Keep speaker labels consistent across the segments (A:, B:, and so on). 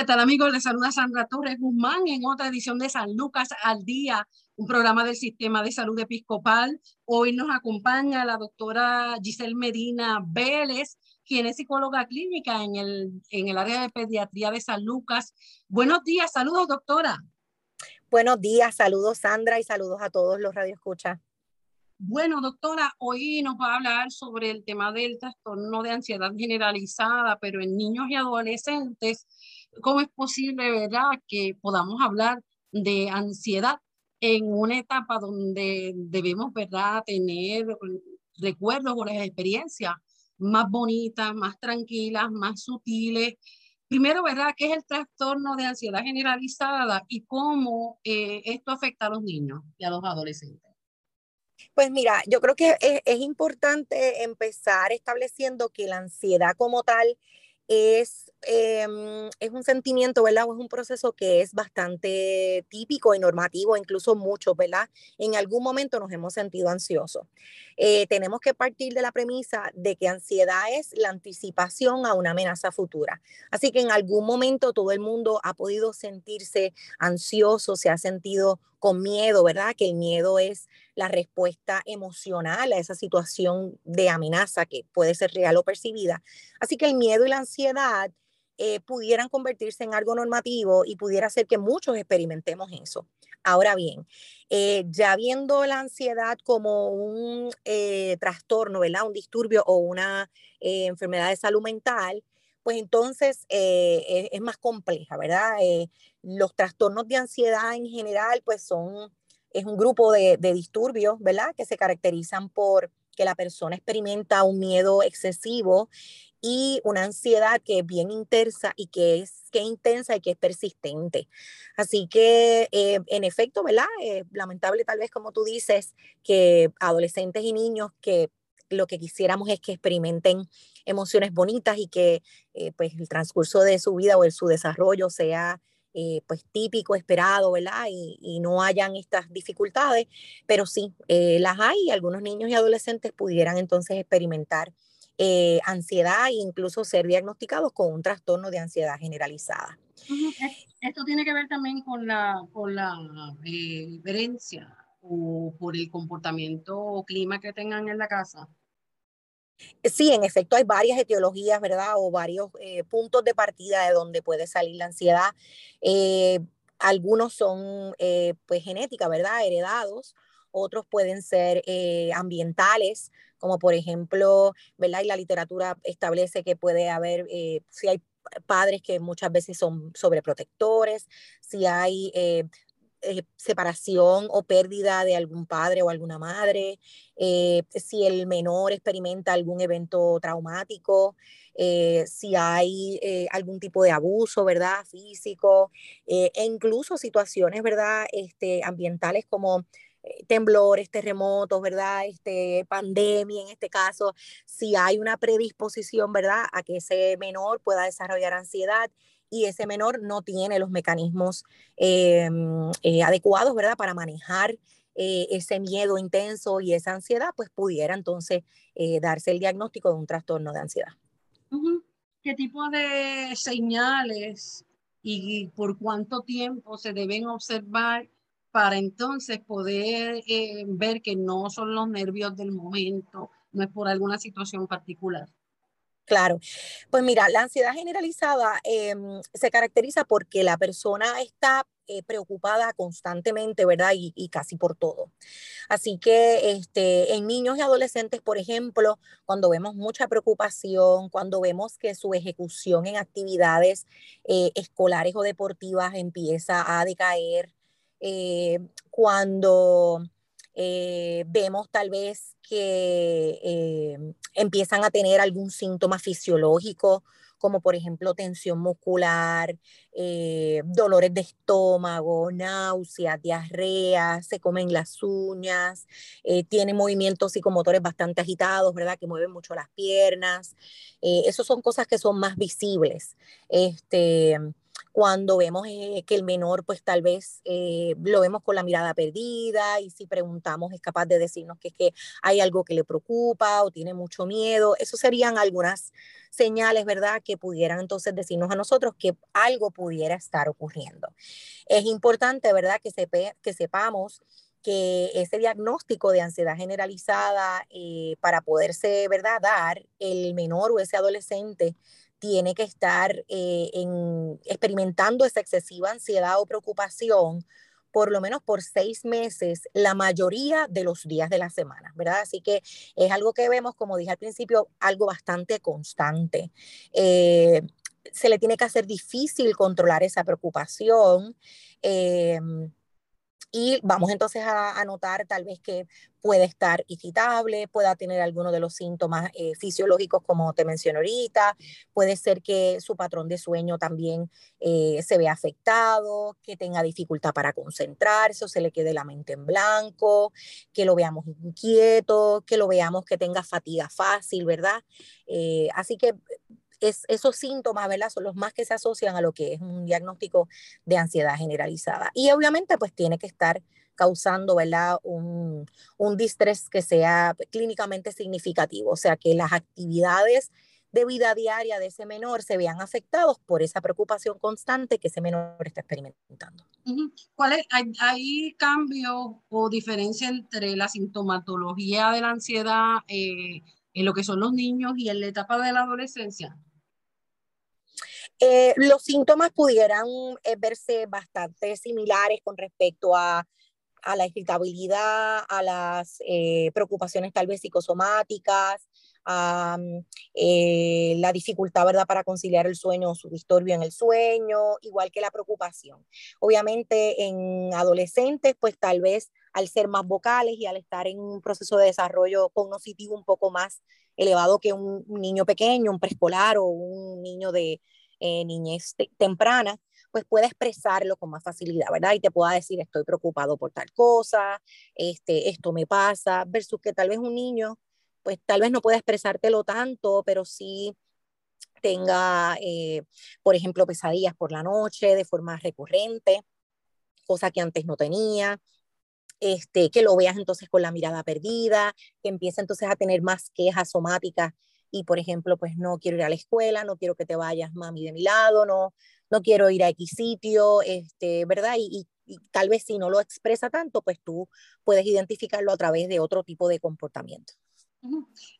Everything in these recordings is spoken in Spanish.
A: ¿Qué tal amigos? Les saluda Sandra Torres Guzmán en otra edición de San Lucas al Día, un programa del Sistema de Salud Episcopal. Hoy nos acompaña la doctora Giselle Medina Vélez, quien es psicóloga clínica en el, en el área de pediatría de San Lucas. Buenos días, saludos doctora.
B: Buenos días, saludos Sandra y saludos a todos los radioescuchas.
A: Bueno, doctora, hoy nos va a hablar sobre el tema del trastorno de ansiedad generalizada, pero en niños y adolescentes ¿Cómo es posible, verdad, que podamos hablar de ansiedad en una etapa donde debemos, verdad, tener recuerdos o las experiencias más bonitas, más tranquilas, más sutiles? Primero, ¿verdad? ¿Qué es el trastorno de ansiedad generalizada y cómo eh, esto afecta a los niños y a los adolescentes?
B: Pues mira, yo creo que es, es, importante empezar estableciendo que la ansiedad como tal es, em, es un sentimiento, ¿verdad? O es un proceso que es bastante típico y normativo, incluso muchos, ¿verdad? En algún momento nos hemos sentido ansiosos. Eh, tenemos que partir de la premisa de que ansiedad es la anticipación a una amenaza futura. Así que en algún momento todo el mundo ha podido sentirse ansioso, se ha sentido con miedo, ¿verdad? Que el miedo es la respuesta emocional a esa situación de amenaza que puede ser real o percibida. Así que el miedo y la ansiedad eh, pudieran convertirse en algo normativo y pudiera ser que muchos experimentemos eso. Ahora bien, eh, ya viendo la ansiedad como un eh, trastorno, ¿verdad? Un disturbio o una enfermedad de salud mental, pues entonces es, más compleja, ¿verdad? Los trastornos de ansiedad en general, pues son, es un grupo de, disturbios, ¿verdad? Que se caracterizan por que la persona experimenta un miedo excesivo y una ansiedad que es bien intensa y que es, que intensa y que es persistente. Así que, eh, en efecto, ¿verdad? Eh, lamentable tal vez como tú dices, que adolescentes y niños que lo que quisiéramos es que experimenten emociones bonitas y que eh, pues el transcurso de su vida o de su desarrollo sea eh, pues típico, esperado, ¿verdad? Y, no hayan estas dificultades, pero sí, eh, las hay y algunos niños y adolescentes pudieran entonces experimentar eh, ansiedad e incluso ser diagnosticados con un trastorno de ansiedad generalizada.
A: Esto tiene que ver también con la, con la diferencia o por el comportamiento o clima que tengan en la casa.
B: Sí, en efecto hay varias etiologías, ¿verdad? O varios eh, puntos de partida de donde puede salir la ansiedad. Eh, algunos son eh, pues genética, ¿verdad? Heredados. Otros pueden ser ambientales, como por ejemplo, ¿verdad? Y la literatura establece que puede haber, si hay padres que muchas veces son sobreprotectores, si hay eh, separación o pérdida de algún padre o alguna madre, eh, si el menor experimenta algún evento traumático, eh, si hay algún tipo de abuso, ¿verdad? Físico, e incluso situaciones, ¿verdad? Este, ambientales como temblores, terremotos, ¿verdad? Este, pandemia en este caso, si hay una predisposición, ¿verdad? A que ese menor pueda desarrollar ansiedad y ese menor no tiene los mecanismos eh, eh, adecuados, ¿verdad? Para manejar eh, ese miedo intenso y esa ansiedad, pues pudiera entonces darse el diagnóstico de un trastorno de ansiedad.
A: ¿Qué tipo de señales y por cuánto tiempo se deben observar para entonces poder ver que no son los nervios del momento, no es por alguna situación particular?
B: Claro, pues mira, la ansiedad generalizada em, se caracteriza porque la persona está eh, preocupada constantemente, ¿verdad? Y, casi por todo. Así que este, en niños y adolescentes, por ejemplo, cuando vemos mucha preocupación, cuando vemos que su ejecución en actividades eh, escolares o deportivas empieza a decaer, cuando vemos tal vez que empiezan a tener algún síntoma fisiológico como por ejemplo tensión muscular, eh, dolores de estómago, náuseas, diarrea, se comen las uñas, eh, tiene movimientos psicomotores bastante agitados, ¿verdad? Que mueven mucho las piernas. Eh, Esas son cosas que son más visibles. Este, cuando vemos eh, que el menor pues tal vez eh, lo vemos con la mirada perdida y si preguntamos es capaz de decirnos que es que hay algo que le preocupa o tiene mucho miedo. Eso serían algunas señales, ¿verdad? Que pudieran entonces decirnos a nosotros que algo pudiera estar ocurriendo. Es importante, ¿verdad? Que, que sepamos que ese diagnóstico de ansiedad generalizada eh, para poderse, ¿verdad?, dar, el menor o ese adolescente tiene que estar eh, experimentando esa excesiva ansiedad o preocupación por lo menos por seis meses, la mayoría de los días de la semana, ¿verdad? Así que es algo que vemos, como dije al principio, algo bastante constante. Eh, se le tiene que hacer difícil controlar esa preocupación. Eh, y vamos entonces a, notar tal vez que puede estar irritable, pueda tener algunos de los síntomas eh, fisiológicos como te mencioné ahorita, puede ser que su patrón de sueño también eh, se vea afectado, que tenga dificultad para concentrarse o se le quede la mente en blanco, que lo veamos inquieto, que lo veamos que tenga fatiga fácil, ¿verdad? Eh, así que esos síntomas, ¿verdad? Son los más que se asocian a lo que es un diagnóstico de ansiedad generalizada. Y obviamente, pues tiene que estar causando, ¿verdad? Un, un distrés que sea clínicamente significativo, o sea, que las actividades de vida diaria de ese menor se vean afectados por esa preocupación constante que ese menor está experimentando.
A: ¿Cuál es, hay, hay cambio o diferencia entre la sintomatología de la ansiedad eh, en lo que son los niños y en la etapa de la adolescencia?
B: Eh, los síntomas pudieran eh, verse bastante similares con respecto a, a la irritabilidad, a las eh, preocupaciones tal vez psicosomáticas, a la dificultad, ¿verdad?, para conciliar el sueño o su disturbio en el sueño, igual que la preocupación. Obviamente en adolescentes, pues tal vez al ser más vocales y al estar en un proceso de desarrollo cognitivo un poco más elevado que un niño pequeño, un preescolar o un niño de eh, niñez temprana, pues puede expresarlo con más facilidad, ¿verdad? Y te pueda decir, estoy preocupado por tal cosa, este, esto me pasa, versus que tal vez un niño, pues tal vez no pueda expresártelo tanto, pero sí tenga, eh, por ejemplo, pesadillas por la noche de forma recurrente, cosa que antes no tenía, este, que lo veas entonces con la mirada perdida, que empiece entonces a tener más quejas somáticas y por ejemplo, pues no quiero ir a la escuela, no quiero que te vayas, mami, de mi lado, no, no quiero ir a X sitio, este, ¿verdad? Y, tal vez si no lo expresa tanto, pues tú puedes identificarlo a través de otro tipo de comportamiento.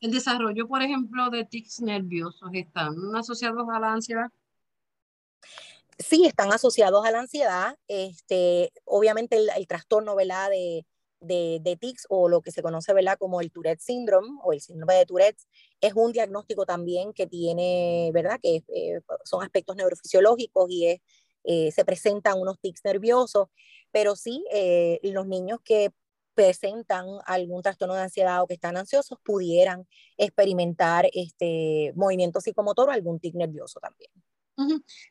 A: El desarrollo, por ejemplo, de tics nerviosos, ¿están asociados a la ansiedad?
B: Sí, están asociados a la ansiedad. Este, obviamente el, el trastorno, ¿verdad? De, de, tics o lo que se conoce ¿verdad? como el Tourette Syndrome o el síndrome de Tourette es un diagnóstico también que tiene, ¿verdad? Que eh, son aspectos neurofisiológicos y es, eh, se presentan unos tics nerviosos, pero sí, eh, los niños que presentan algún trastorno de ansiedad o que están ansiosos pudieran experimentar este movimiento psicomotor o algún tic nervioso también.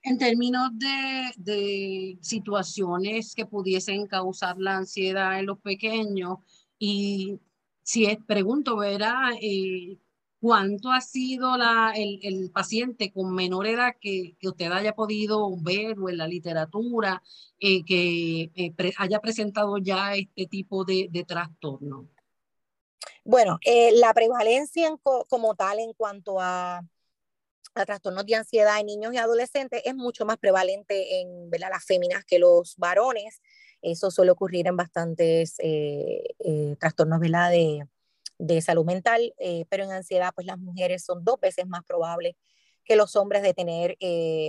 A: En términos de, situaciones que pudiesen causar la ansiedad en los pequeños, y si es, pregunto. Eh, ¿Cuánto ha sido la, el, paciente con menor edad que, usted haya podido ver o en la literatura eh, que eh, haya presentado ya este tipo de, trastorno?
B: Bueno, la prevalencia como tal en cuanto a a trastornos de ansiedad en niños y adolescentes es mucho más prevalente en las féminas que los varones. Eso suele ocurrir en bastantes eh, eh, trastornos De, salud mental, eh, pero en ansiedad, pues las mujeres son dos veces más probables que los hombres de tener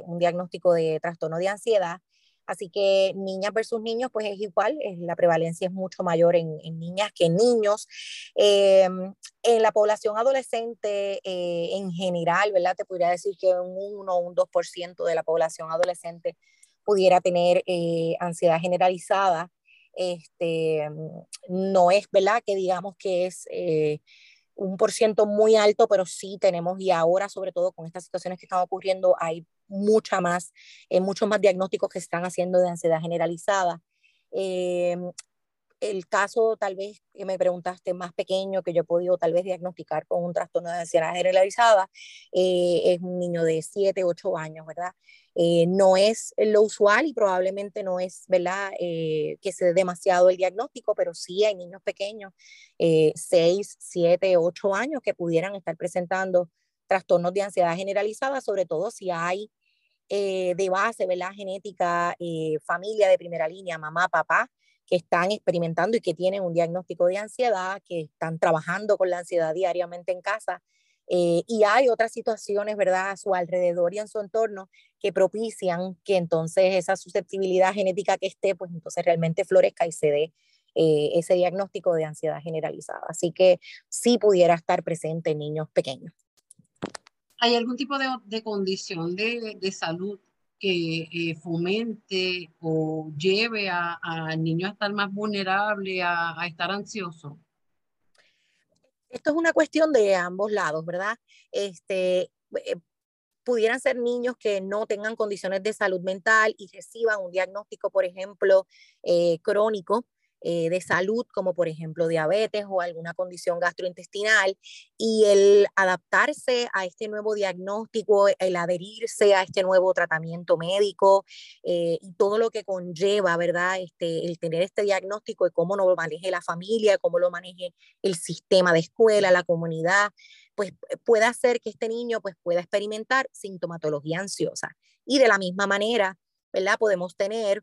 B: un diagnóstico de trastorno de ansiedad. Así que niñas versus niños, pues es igual, la prevalencia es mucho mayor en, niñas que en niños. Em, en la población adolescente eh, en general, ¿verdad? Te podría decir que un 1 o un 2% de la población adolescente pudiera tener eh, ansiedad generalizada. Este, no es, ¿verdad? Que digamos que es eh, un por ciento muy alto, pero sí tenemos, y ahora sobre todo con estas situaciones que están ocurriendo, hay mucha más, eh, muchos más diagnósticos que están haciendo de ansiedad generalizada. Eh, el caso tal vez que me preguntaste más pequeño que yo he podido tal vez diagnosticar con un trastorno de ansiedad generalizada eh, es un niño de 7, 8 años, ¿verdad? Eh, no es lo usual y probablemente no es, ¿verdad? Que se dé demasiado el diagnóstico, pero sí hay niños pequeños, 6, 7, 8 años que pudieran estar presentando trastornos de ansiedad generalizada, sobre todo si hay de base, ¿verdad? Genética, familia de primera línea, mamá, papá, que están experimentando y que tienen un diagnóstico de ansiedad, que están trabajando con la ansiedad diariamente en casa. Eh, y hay otras situaciones, ¿verdad?, a su alrededor y en su entorno que propician que entonces esa susceptibilidad genética que esté, pues entonces realmente florezca y se dé eh, ese diagnóstico de ansiedad generalizada. Así que sí pudiera estar presente en niños pequeños.
A: ¿Hay algún tipo de, de condición de, de, salud que eh, fomente o lleve a, al niño a estar más vulnerable, a, a, estar ansioso?
B: Esto es una cuestión de ambos lados, ¿verdad? Este, eh, pudieran ser niños que no tengan condiciones de salud mental y reciban un diagnóstico, por ejemplo, eh, crónico eh, de salud, como por ejemplo diabetes o alguna condición gastrointestinal, y el adaptarse a este nuevo diagnóstico, el adherirse a este nuevo tratamiento médico eh, y todo lo que conlleva, ¿verdad? Este, el tener este diagnóstico y cómo lo maneje la familia, cómo lo maneje el sistema de escuela, la comunidad, pues puede hacer que este niño pues pueda experimentar sintomatología ansiosa. Y de la misma manera, ¿verdad? Podemos tener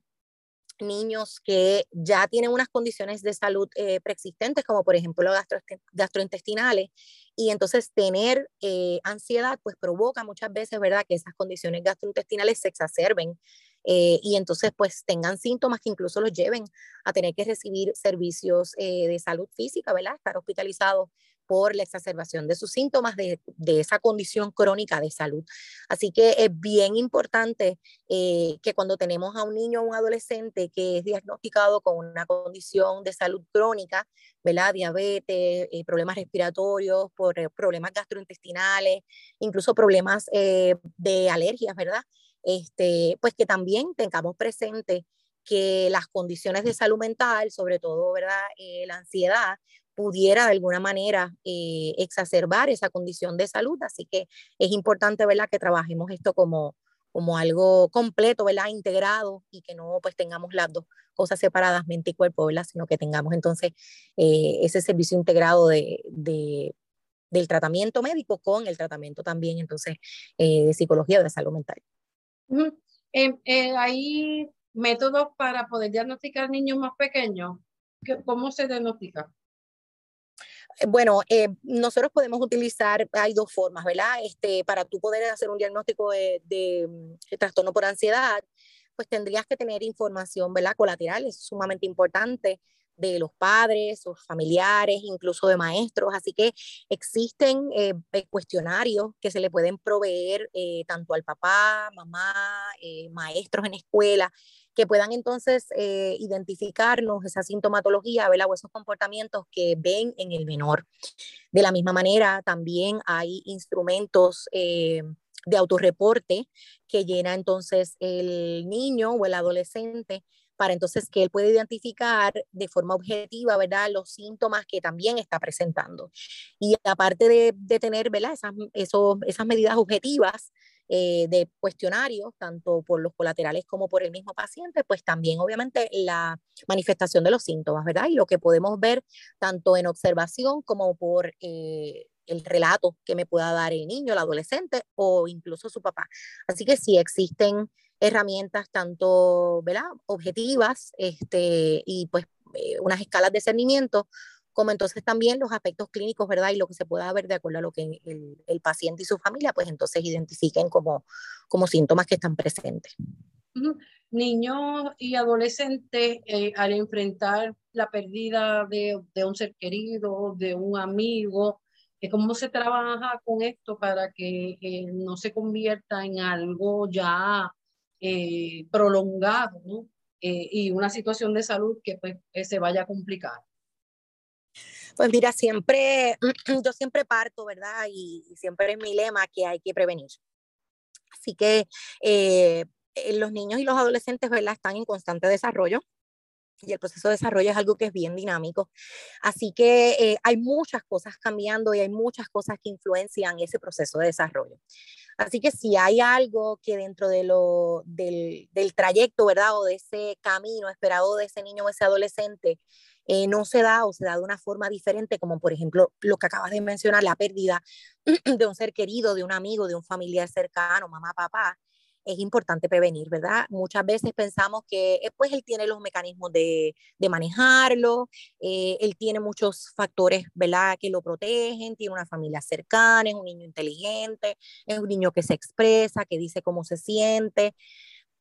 B: niños que ya tienen unas condiciones de salud eh, preexistentes, como por ejemplo gastro, gastrointestinales, y entonces tener eh, ansiedad, pues provoca muchas veces, ¿verdad?, que esas condiciones gastrointestinales se exacerben eh, y entonces pues tengan síntomas que incluso los lleven a tener que recibir servicios eh, de salud física, ¿verdad?, estar hospitalizados por la exacerbación de sus síntomas de, de, esa condición crónica de salud. Así que es bien importante eh, que cuando tenemos a un niño o un adolescente que es diagnosticado con una condición de salud crónica, ¿verdad? Diabetes, eh, problemas respiratorios, por, eh, problemas gastrointestinales, incluso problemas eh, de alergias, ¿verdad? Este, pues que también tengamos presente que las condiciones de salud mental, sobre todo, ¿verdad? la ansiedad, pudiera de alguna manera eh, exacerbar esa condición de salud. Así que es importante, ¿verdad?, que trabajemos esto como, como algo completo, ¿verdad?, integrado y que no pues tengamos las dos cosas separadas, mente y cuerpo, ¿verdad?, sino que tengamos entonces eh, ese servicio integrado de, de, del tratamiento médico con el tratamiento también entonces eh, de psicología o de salud mental.
A: -huh. ¿Hay métodos para poder diagnosticar niños más pequeños? ¿Cómo se diagnostica?
B: Bueno, eh, nosotros podemos utilizar, hay dos formas, ¿verdad? Este, para tú poder hacer un diagnóstico de, de, mm, trastorno por ansiedad, pues tendrías que tener información, ¿verdad? Colateral, es sumamente importante de los padres, sus familiares, incluso de maestros. Así que existen eh, cuestionarios que se le pueden proveer eh, tanto al papá, mamá, eh, maestros en escuela, que puedan entonces eh, identificarnos esa sintomatología ¿verdad? o esos comportamientos que ven en el menor. De la misma manera, también hay instrumentos eh, de autorreporte que llena entonces el niño o el adolescente para entonces que él pueda identificar de forma objetiva, ¿verdad?, los síntomas que también está presentando. Y aparte de, de tener, ¿verdad?, esas, esas medidas objetivas, eh, de cuestionarios, tanto por los colaterales como por el mismo paciente, pues también obviamente la manifestación de los síntomas, ¿verdad? Y lo que podemos ver tanto en observación como por eh, el relato que me pueda dar el niño, el adolescente o incluso su papá. Así que sí existen herramientas tanto, ¿verdad? Objetivas este, y pues eh, unas escalas de cernimiento como entonces también los aspectos clínicos, ¿verdad? Y lo que se pueda ver de acuerdo a lo que el, paciente y su familia, pues entonces identifiquen como, como síntomas que están presentes.
A: Niños y adolescentes eh, al enfrentar la pérdida de, un ser querido, de un amigo, eh, ¿cómo se trabaja con esto para que eh, no se convierta en algo ya prolongado, y una situación de salud que pues, se vaya a complicar?
B: Pues mira, siempre, yo siempre parto, ¿verdad? Y, siempre es mi lema que hay que prevenir. Así que eh, los niños y los adolescentes, ¿verdad? Están en constante desarrollo y el proceso de desarrollo es algo que es bien dinámico. Así que eh, hay muchas cosas cambiando y hay muchas cosas que influencian ese proceso de desarrollo. Así que si hay algo que dentro de lo, del, del trayecto, ¿verdad? O de ese camino esperado de ese niño o ese adolescente, eh, no se da o se da de una forma diferente, como por ejemplo lo que acabas de mencionar, la pérdida de un ser querido, de un amigo, de un familiar cercano, mamá, papá, es importante prevenir, ¿verdad? Muchas veces pensamos que eh, pues él tiene los mecanismos de, de manejarlo, eh, él tiene muchos factores, ¿verdad? Que lo protegen, tiene una familia cercana, es un niño inteligente, es un niño que se expresa, que dice cómo se siente.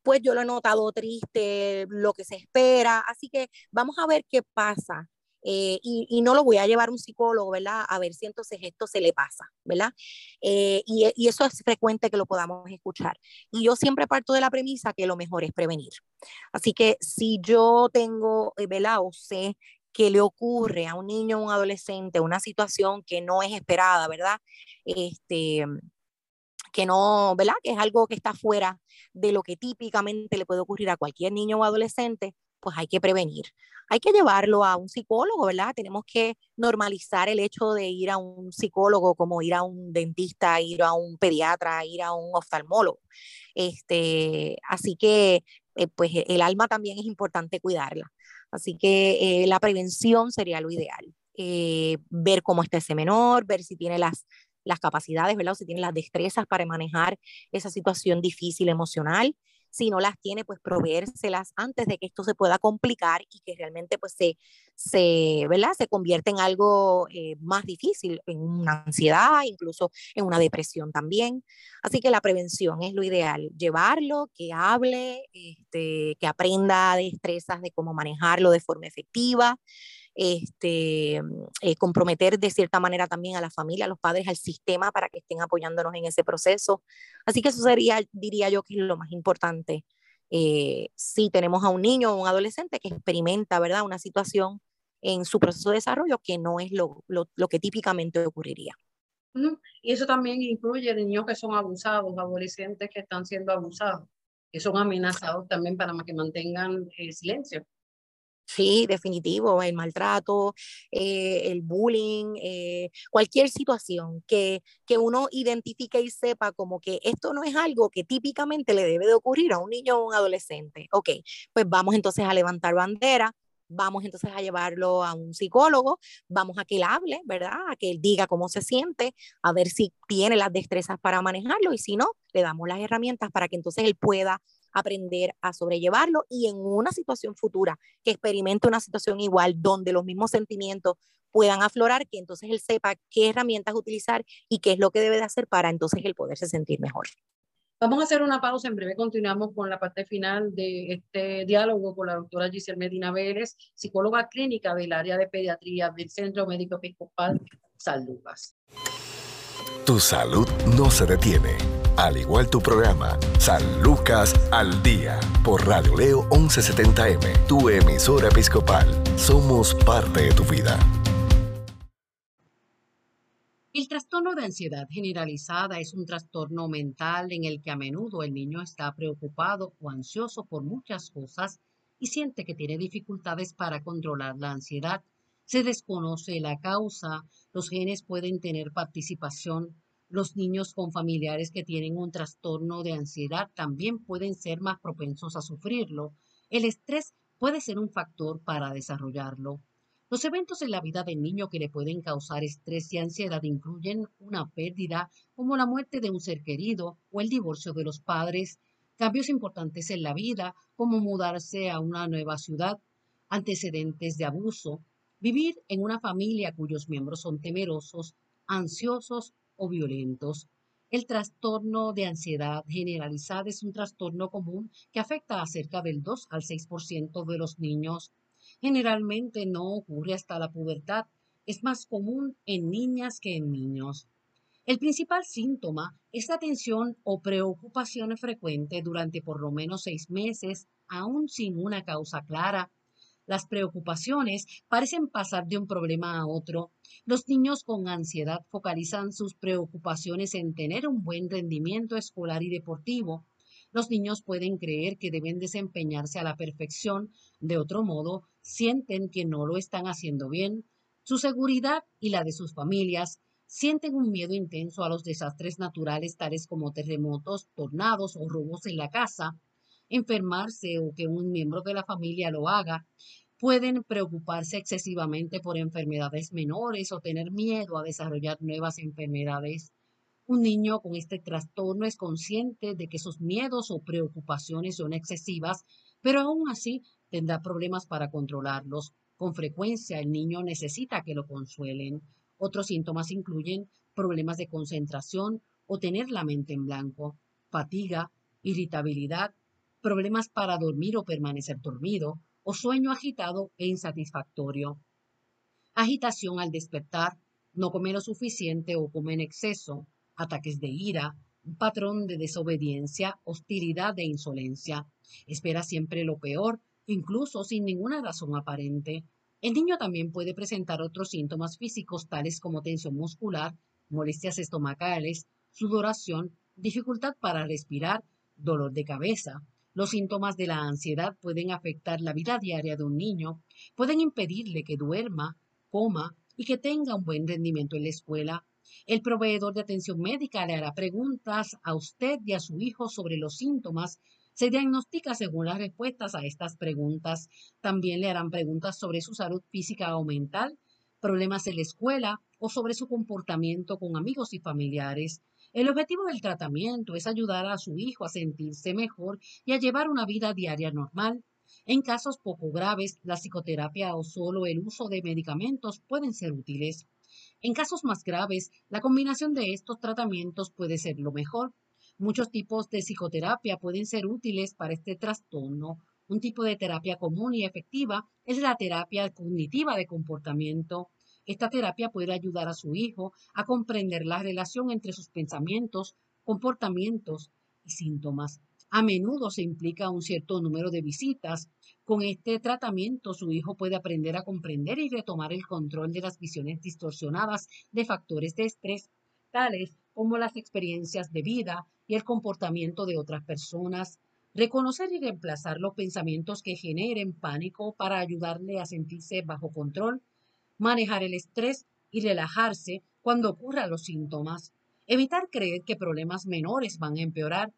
B: Pues yo lo he notado triste, lo que se espera, así que vamos a ver qué pasa eh, y, no lo voy a llevar a un psicólogo, ¿verdad? A ver si entonces esto se le pasa, ¿verdad? Eh, y, eso es frecuente que lo podamos escuchar. Y yo siempre parto de la premisa que lo mejor es prevenir. Así que si yo tengo, eh, ¿verdad? Sé que le ocurre a un niño o un adolescente una situación que no es esperada, ¿verdad? Este, que no, ¿verdad? Que es algo que está fuera de lo que típicamente le puede ocurrir a cualquier niño o adolescente, pues hay que prevenir. Hay que llevarlo a un psicólogo, ¿verdad? Tenemos que normalizar el hecho de ir a un psicólogo como ir a un dentista, ir a un pediatra, ir a un oftalmólogo. Este, así que, eh, pues el alma también es importante cuidarla. Así que eh, la prevención sería lo ideal. Eh, ver cómo está ese menor, ver si tiene las, las capacidades, ¿verdad? O si tiene las destrezas para manejar esa situación difícil emocional si no las tiene, pues proveérselas antes de que esto se pueda complicar y que realmente pues se, se, ¿verdad? se convierta en algo eh, más difícil, en una ansiedad, incluso en una depresión también. Así que la prevención es lo ideal, llevarlo, que hable, este, que aprenda destrezas de cómo manejarlo de forma efectiva este, eh, comprometer de cierta manera también a la familia, a los padres, al sistema para que estén apoyándonos en ese proceso. Así que eso sería, diría yo, que es lo más importante. Eh, si tenemos a un niño o un adolescente que experimenta, ¿verdad?, una situación en su proceso de desarrollo que no es lo, lo, lo que típicamente ocurriría.
A: Y eso también incluye niños que son abusados, adolescentes que están siendo abusados, que son amenazados también para que mantengan el silencio.
B: Sí, definitivo, el maltrato, eh, el bullying, eh, cualquier situación que, que uno identifique y sepa como que esto no es algo que típicamente le debe de ocurrir a un niño o un adolescente. Ok, pues vamos entonces a levantar bandera, vamos entonces a llevarlo a un psicólogo, vamos a que él hable, ¿verdad? A que él diga cómo se siente, a ver si tiene las destrezas para manejarlo y si no, le damos las herramientas para que entonces él pueda aprender a sobrellevarlo y en una situación futura que experimente una situación igual donde los mismos sentimientos puedan aflorar, que entonces él sepa qué herramientas utilizar y qué es lo que debe de hacer para entonces él poderse sentir mejor.
A: Vamos a hacer una pausa, en breve continuamos con la parte final de este diálogo con la doctora Giselle Medina Vélez, psicóloga clínica del área de pediatría del Centro Médico Episcopal San Lucas.
C: Tu salud no se detiene al igual tu programa, San Lucas al Día, por Radio Leo 1170M, tu emisora episcopal. Somos parte de tu vida.
A: El trastorno de ansiedad generalizada es un trastorno mental en el que a menudo el niño está preocupado o ansioso por muchas cosas y siente que tiene dificultades para controlar la ansiedad. Se desconoce la causa, los genes pueden tener participación los niños con familiares que tienen un trastorno de ansiedad también pueden ser más propensos a sufrirlo. El estrés puede ser un factor para desarrollarlo. Los eventos en la vida del niño que le pueden causar estrés y ansiedad incluyen una pérdida como la muerte de un ser querido o el divorcio de los padres, cambios importantes en la vida como mudarse a una nueva ciudad, antecedentes de abuso, vivir en una familia cuyos miembros son temerosos, ansiosos o violentos. El trastorno de ansiedad generalizada es un trastorno común que afecta a cerca del 2 al 6% de los niños. Generalmente no ocurre hasta la pubertad. Es más común en niñas que en niños. El principal síntoma es la tensión o preocupación frecuente durante por lo menos seis meses, aún sin una causa clara. Las preocupaciones parecen pasar de un problema a otro. Los niños con ansiedad focalizan sus preocupaciones en tener un buen rendimiento escolar y deportivo. Los niños pueden creer que deben desempeñarse a la perfección, de otro modo, sienten que no lo están haciendo bien. Su seguridad y la de sus familias sienten un miedo intenso a los desastres naturales tales como terremotos, tornados o robos en la casa, enfermarse o que un miembro de la familia lo haga, pueden preocuparse excesivamente por enfermedades menores o tener miedo a desarrollar nuevas enfermedades. Un niño con este trastorno es consciente de que sus miedos o preocupaciones son excesivas, pero aún así tendrá problemas para controlarlos. Con frecuencia el niño necesita que lo consuelen. Otros síntomas incluyen problemas de concentración o tener la mente en blanco, fatiga, irritabilidad, problemas para dormir o permanecer dormido, o sueño agitado e insatisfactorio. Agitación al despertar, no comer lo suficiente o comer en exceso, ataques de ira, patrón de desobediencia, hostilidad e insolencia. Espera siempre lo peor, incluso sin ninguna razón aparente, el niño también puede presentar otros síntomas físicos tales como tensión muscular, molestias estomacales, sudoración, dificultad para respirar, dolor de cabeza. Los síntomas de la ansiedad pueden afectar la vida diaria de un niño, pueden impedirle que duerma, coma y que tenga un buen rendimiento en la escuela. El proveedor de atención médica le hará preguntas a usted y a su hijo sobre los síntomas se diagnostica según las respuestas a estas preguntas. También le harán preguntas sobre su salud física o mental, problemas en la escuela o sobre su comportamiento con amigos y familiares. El objetivo del tratamiento es ayudar a su hijo a sentirse mejor y a llevar una vida diaria normal. En casos poco graves, la psicoterapia o solo el uso de medicamentos pueden ser útiles. En casos más graves, la combinación de estos tratamientos puede ser lo mejor. Muchos tipos de psicoterapia pueden ser útiles para este trastorno. Un tipo de terapia común y efectiva es la terapia cognitiva de comportamiento. Esta terapia puede ayudar a su hijo a comprender la relación entre sus pensamientos, comportamientos y síntomas. A menudo se implica un cierto número de visitas. Con este tratamiento, su hijo puede aprender a comprender y retomar el control de las visiones distorsionadas de factores de estrés, tales como las experiencias de vida y el comportamiento de otras personas, reconocer y reemplazar los pensamientos que generen pánico para ayudarle a sentirse bajo control, manejar el estrés y relajarse cuando ocurran los síntomas, evitar creer que problemas menores van a empeorar.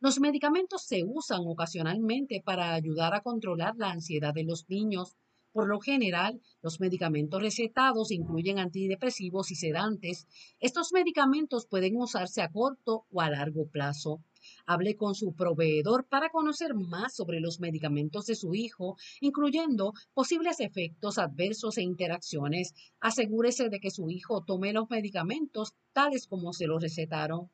A: Los medicamentos se usan ocasionalmente para ayudar a controlar la ansiedad de los niños, por lo general, los medicamentos recetados incluyen antidepresivos y sedantes. Estos medicamentos pueden usarse a corto o a largo plazo. Hable con su proveedor para conocer más sobre los medicamentos de su hijo, incluyendo posibles efectos adversos e interacciones. Asegúrese de que su hijo tome los medicamentos tales como se los recetaron.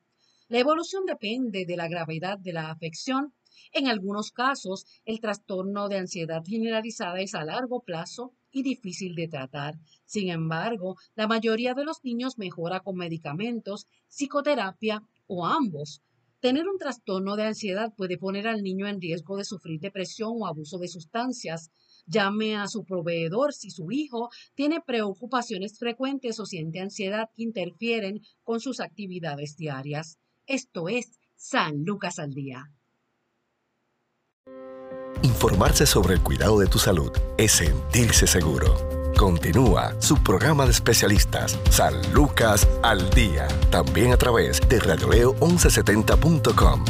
A: La evolución depende de la gravedad de la afección en algunos casos, el trastorno de ansiedad generalizada es a largo plazo y difícil de tratar. Sin embargo, la mayoría de los niños mejora con medicamentos, psicoterapia o ambos. Tener un trastorno de ansiedad puede poner al niño en riesgo de sufrir depresión o abuso de sustancias. Llame a su proveedor si su hijo tiene preocupaciones frecuentes o siente ansiedad que interfieren con sus actividades diarias. Esto es San Lucas al Día.
C: Informarse sobre el cuidado de tu salud es sentirse seguro. Continúa su programa de especialistas, San Lucas al Día, también a través de radioleo1170.com.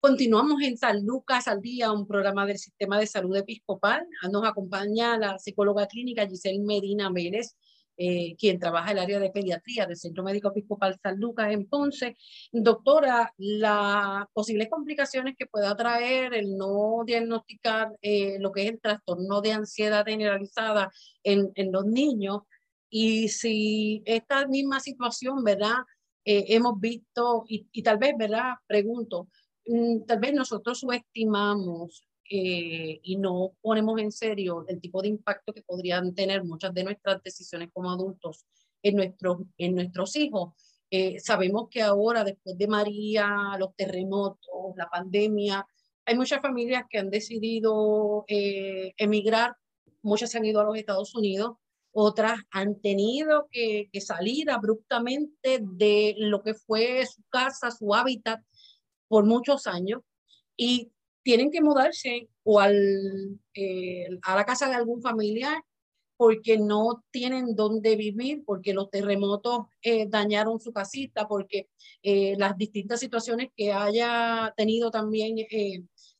A: Continuamos en San Lucas al día, un programa del Sistema de Salud Episcopal. Nos acompaña la psicóloga clínica Giselle Medina Vélez, eh, quien trabaja el área de pediatría del Centro Médico Episcopal San Lucas en Ponce. Doctora, las posibles complicaciones que pueda traer el no diagnosticar eh, lo que es el trastorno de ansiedad generalizada en, en los niños y si esta misma situación, ¿verdad? eh, hemos visto, y, y, tal vez, ¿verdad? Pregunto, mm, tal vez nosotros subestimamos eh, y no ponemos en serio el tipo de impacto que podrían tener muchas de nuestras decisiones como adultos en, nuestros en nuestros hijos. Eh, sabemos que ahora, después de María, los terremotos, la pandemia, hay muchas familias que han decidido emigrar, muchas se han ido a los Estados Unidos, otras han tenido que, salir abruptamente de lo que fue su casa, su hábitat por muchos años y tienen que mudarse o al, eh, a la casa de algún familiar porque no tienen dónde vivir, porque los terremotos eh, dañaron su casita, porque eh, las distintas situaciones que haya tenido también,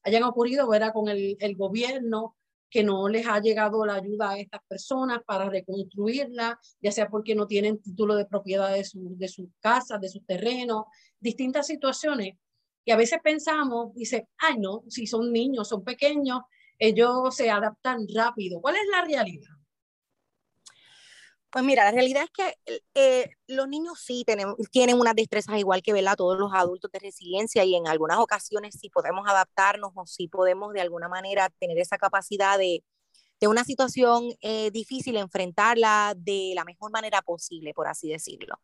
A: hayan ocurrido, ¿verdad? Con el, el gobierno, que no les ha llegado la ayuda a estas personas para reconstruirla, ya sea porque no tienen título de propiedad de, su, de sus casas, de sus terrenos, distintas situaciones. Y a veces pensamos, dice, ay no, si son niños, son pequeños, ellos se adaptan rápido. ¿Cuál es la realidad?
B: Pues mira, la realidad es que eh, los niños sí tienen, unas destrezas igual que ¿verdad? todos los adultos de resiliencia y en algunas ocasiones sí podemos adaptarnos o sí podemos de alguna manera tener esa capacidad de, de una situación eh, difícil, enfrentarla de la mejor manera posible, por así decirlo.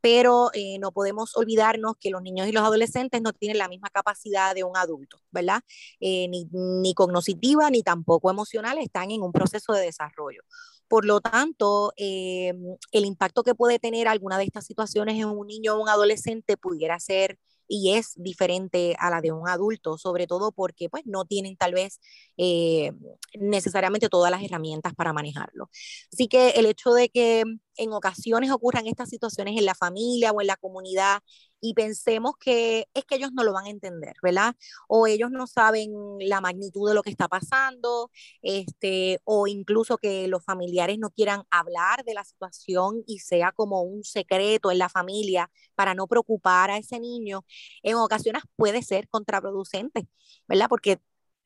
B: Pero eh, no podemos olvidarnos que los niños y los adolescentes no tienen la misma capacidad de un adulto, ¿verdad? ni, ni cognitiva ni tampoco emocional, están en un proceso de desarrollo. Por lo tanto, eh, el impacto que puede tener alguna de estas situaciones en un niño o un adolescente pudiera ser y es diferente a la de un adulto, sobre todo porque pues no tienen tal vez eh, necesariamente todas las herramientas para manejarlo. Así que el hecho de que en ocasiones ocurran estas situaciones en la familia o en la comunidad y pensemos que es que ellos no lo van a entender, ¿verdad? O ellos no saben la magnitud de lo que está pasando, este, o incluso que los familiares no quieran hablar de la situación y sea como un secreto en la familia para no preocupar a ese niño, en ocasiones puede ser contraproducente, ¿verdad? Porque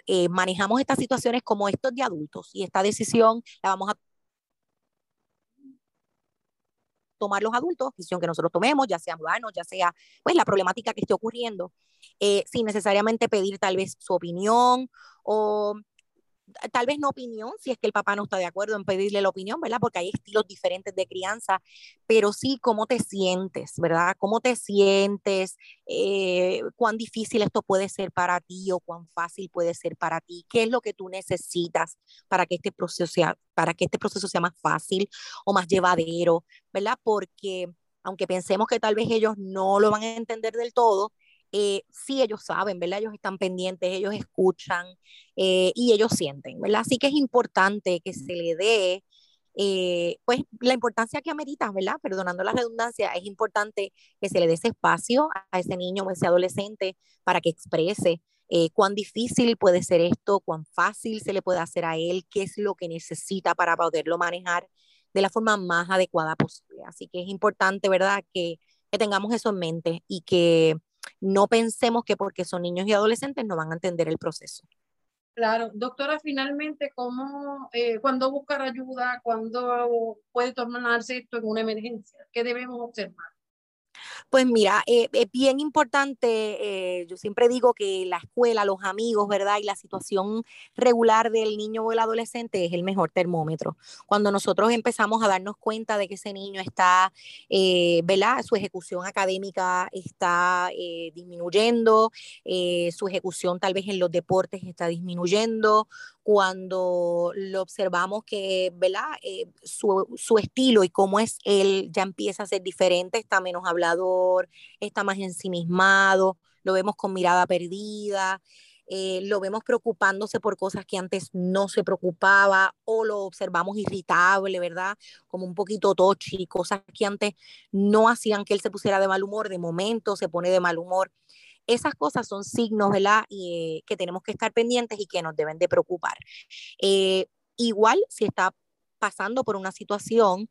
B: eh, manejamos estas situaciones como estos de adultos y esta decisión la vamos a tomar los adultos, decisión que nosotros tomemos, ya sea mudarnos, ya sea pues la problemática que esté ocurriendo, eh, sin necesariamente pedir tal vez su opinión o tal vez no opinión, si es que el papá no está de acuerdo en pedirle la opinión, ¿verdad? Porque hay estilos diferentes de crianza, pero sí cómo te sientes, ¿verdad? ¿Cómo te sientes? Eh, ¿Cuán difícil esto puede ser para ti o cuán fácil puede ser para ti? ¿Qué es lo que tú necesitas para que este proceso sea, para que este proceso sea más fácil o más llevadero, ¿verdad? Porque aunque pensemos que tal vez ellos no lo van a entender del todo, eh, sí ellos saben, ¿verdad? Ellos están pendientes, ellos escuchan eh, y ellos sienten, ¿verdad? Así que es importante que se le dé, eh, pues, la importancia que amerita, ¿verdad? Perdonando la redundancia, es importante que se le dé ese espacio a ese niño o ese adolescente para que exprese cuán difícil puede ser esto, cuán fácil se le puede hacer a él, qué es lo que necesita para poderlo manejar de la forma más adecuada posible. Así que es importante, ¿verdad? Que, que tengamos eso en mente y que no pensemos que porque son niños y adolescentes no van a entender el proceso.
A: Claro, doctora, finalmente, ¿cómo, eh, cuándo buscar ayuda? ¿Cuándo puede tornarse esto en una emergencia? ¿Qué debemos observar?
B: Pues mira, eh, es bien importante, eh, yo siempre digo que la escuela, los amigos, ¿verdad? Y la situación regular del niño o el adolescente es el mejor termómetro. Cuando nosotros empezamos a darnos cuenta de que ese niño está, eh, ¿verdad? Su ejecución académica está disminuyendo, su ejecución tal vez en los deportes está disminuyendo, cuando lo observamos que, ¿verdad? Eh, su, su, estilo y cómo es él ya empieza a ser diferente, está menos hablador, está más ensimismado, lo vemos con mirada perdida, eh, lo vemos preocupándose por cosas que antes no se preocupaba o lo observamos irritable, ¿verdad? Como un poquito tochi, cosas que antes no hacían que él se pusiera de mal humor, de momento se pone de mal humor. Esas cosas son signos, ¿verdad? Y, eh, que tenemos que estar pendientes y que nos deben de preocupar. Eh, igual, si está pasando por una situación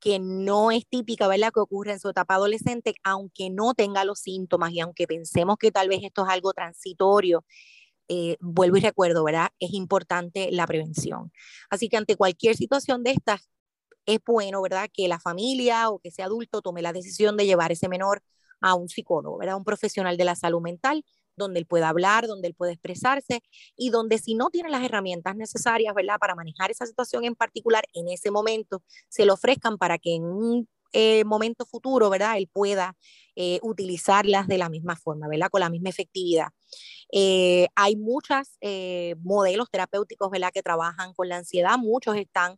B: que no es típica, ¿verdad? Que ocurre en su etapa adolescente, aunque no tenga los síntomas y aunque pensemos que tal vez esto es algo transitorio, eh, vuelvo y recuerdo, ¿verdad? Es importante la prevención. Así que ante cualquier situación de estas, es bueno, ¿verdad? Que la familia o que ese adulto tome la decisión de llevar ese menor a un psicólogo, ¿verdad? Un profesional de la salud mental donde él pueda hablar, donde él pueda expresarse y donde si no tiene las herramientas necesarias, ¿verdad? Para manejar esa situación en particular, en ese momento se le ofrezcan para que en un eh, momento futuro, ¿verdad? Él pueda eh, utilizarlas de la misma forma, ¿verdad? Con la misma efectividad. Eh, hay muchos modelos terapéuticos, ¿verdad? Que trabajan con la ansiedad, muchos están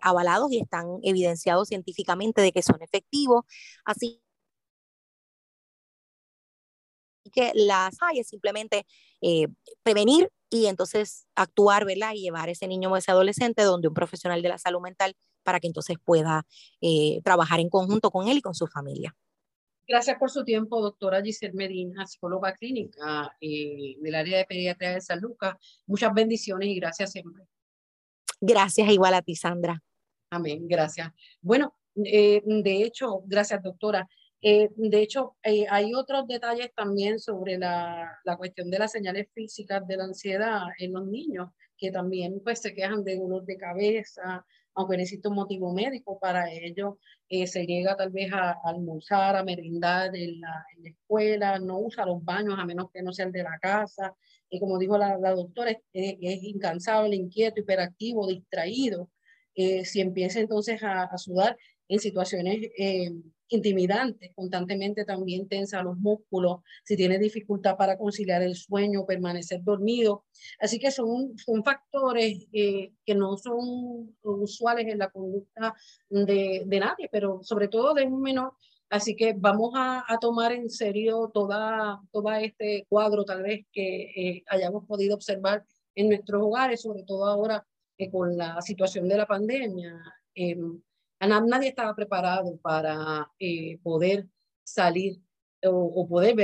B: avalados y están evidenciados científicamente de que son efectivos. Así que las hay es simplemente prevenir y entonces actuar, ¿verdad? Y llevar a ese niño o ese adolescente donde un profesional de la salud mental para que entonces pueda eh, trabajar en conjunto con él y con su familia.
A: Gracias por su tiempo, doctora Giselle Medina, psicóloga clínica eh, del área de pediatría de San Lucas. Muchas bendiciones y gracias siempre.
B: Gracias igual a ti, Sandra.
A: Amén, gracias. Bueno, eh, de hecho, gracias, doctora. De hecho, hay otros detalles también sobre la, la, cuestión de las señales físicas de la ansiedad en los niños, que también pues se quejan de dolor de cabeza, aunque necesita un motivo médico para ello, eh, se llega tal vez a, almorzar, a merendar en la, escuela, no usa los baños a menos que no sea el de la casa. Y como dijo la, doctora, es, es, incansable, inquieto, hiperactivo, distraído. Eh, si empieza entonces a, a, sudar en situaciones eh, intimidantes, constantemente también tensa los músculos, si tiene dificultad para conciliar el sueño, permanecer dormido. Así que son, son factores eh, que no son usuales en la conducta de, de, nadie, pero sobre todo de un menor. Así que vamos a, a tomar en serio toda, todo este cuadro tal vez que eh, hayamos podido observar en nuestros hogares, sobre todo ahora eh, con la situación de la pandemia. Nadie estaba preparado para eh, poder salir o, poder.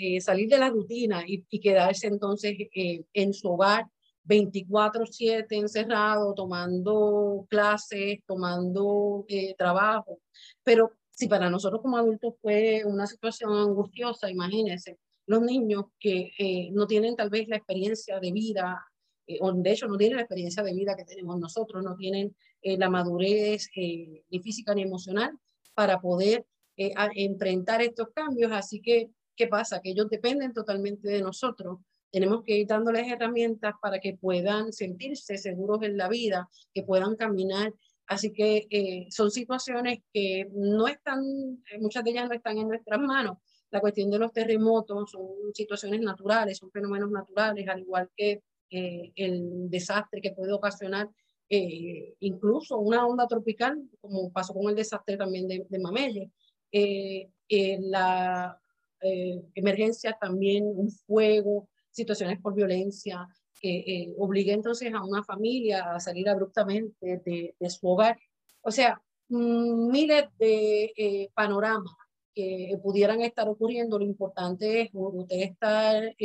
A: Eh, salir de la rutina y, quedarse entonces eh, en su hogar 24/7 encerrado, tomando clases, tomando trabajo. Pero si para nosotros como adultos fue una situación angustiosa, imagínense, los niños que no tienen tal vez la experiencia de vida eh, o de hecho no tienen la experiencia de vida que tenemos nosotros, no tienen eh, la madurez eh, ni física ni emocional para poder enfrentar estos cambios. Así que, ¿qué pasa? Que ellos dependen totalmente de nosotros. Tenemos que ir dándoles herramientas para que puedan sentirse seguros en la vida, que puedan caminar. Así que son situaciones que no están, muchas de ellas no están en nuestras manos. La cuestión de los terremotos son situaciones naturales, son fenómenos naturales, al igual que eh, el desastre que puede ocasionar eh, incluso una onda tropical, como pasó con el desastre también de, de Mamelle. Eh, la emergencia también, un fuego, situaciones por violencia, que obliga entonces a una familia a salir abruptamente de, de su hogar. O sea, mm, miles de panoramas que pudieran estar ocurriendo. Lo importante es usted estar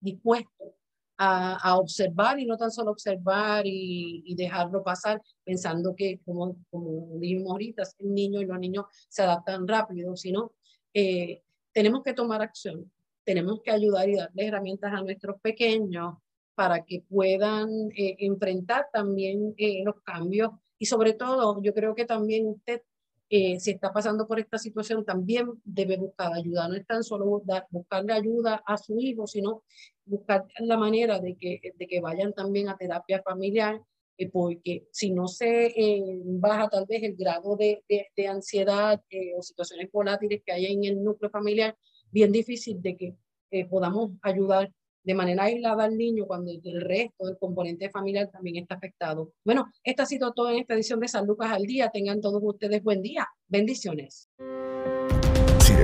A: dispuesto a, observar y no tan solo observar y, dejarlo pasar pensando que, como, como dijimos ahorita, el niño y los niños se adaptan rápido, sino eh, tenemos que tomar acción, tenemos que ayudar y darle herramientas a nuestros pequeños para que puedan eh, enfrentar también eh, los cambios y sobre todo yo creo que también usted eh, si está pasando por esta situación, también debe buscar ayuda. No es tan solo buscarle ayuda a su hijo, sino buscar la manera de que, de que vayan también a terapia familiar, eh, porque si no se eh, baja tal vez el grado de, de, ansiedad o situaciones volátiles que hay en el núcleo familiar, bien difícil de que podamos ayudar de manera aislada al niño cuando el resto del componente familiar también está afectado. Bueno, esto ha sido todo en esta edición de San Lucas al Día. Tengan todos ustedes buen día. Bendiciones.